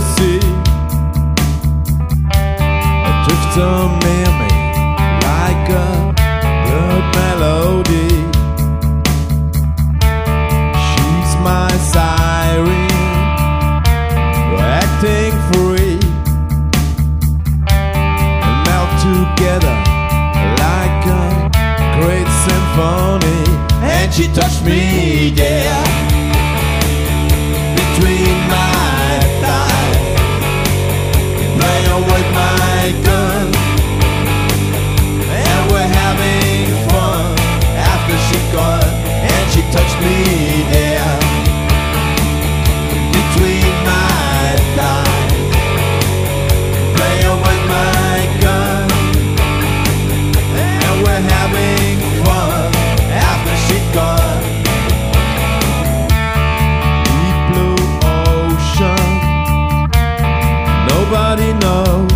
the sea. Drifts a mermaid like a bird melody. She's my siren, acting free, and melt together like a great symphony. And she touched me there nobody knows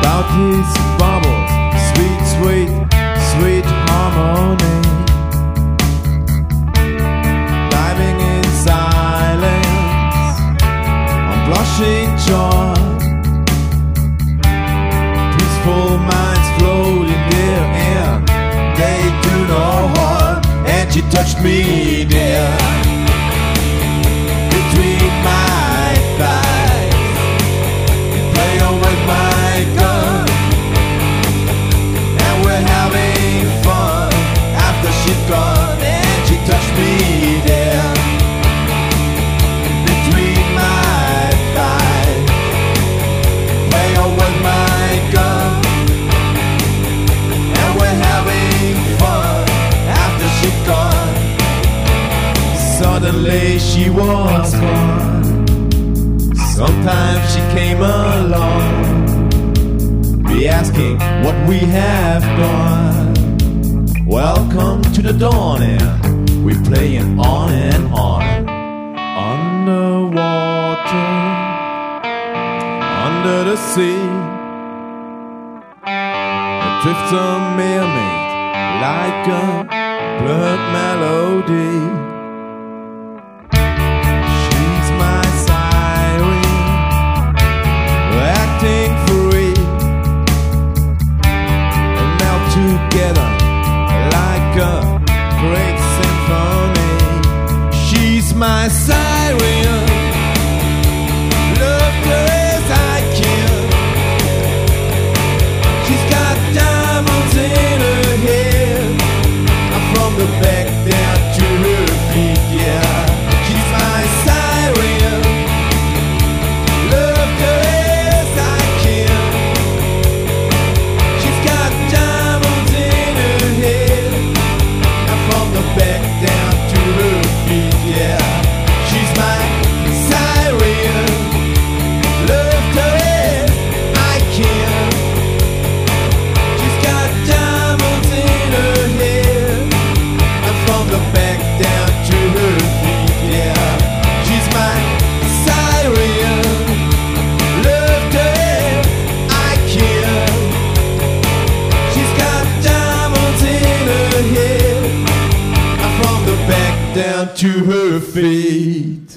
about his bubbles, sweet, sweet, sweet harmony. Diving in silence, on blushing joy. Peaceful minds float in their air, they do no harm. And she touched me there Suddenly she was gone. Sometimes she came along, be asking what we have done. Welcome to the dawn, we're playing on and on. Underwater, under the sea, drifts a mermaid like a blood melody. She's to her feet.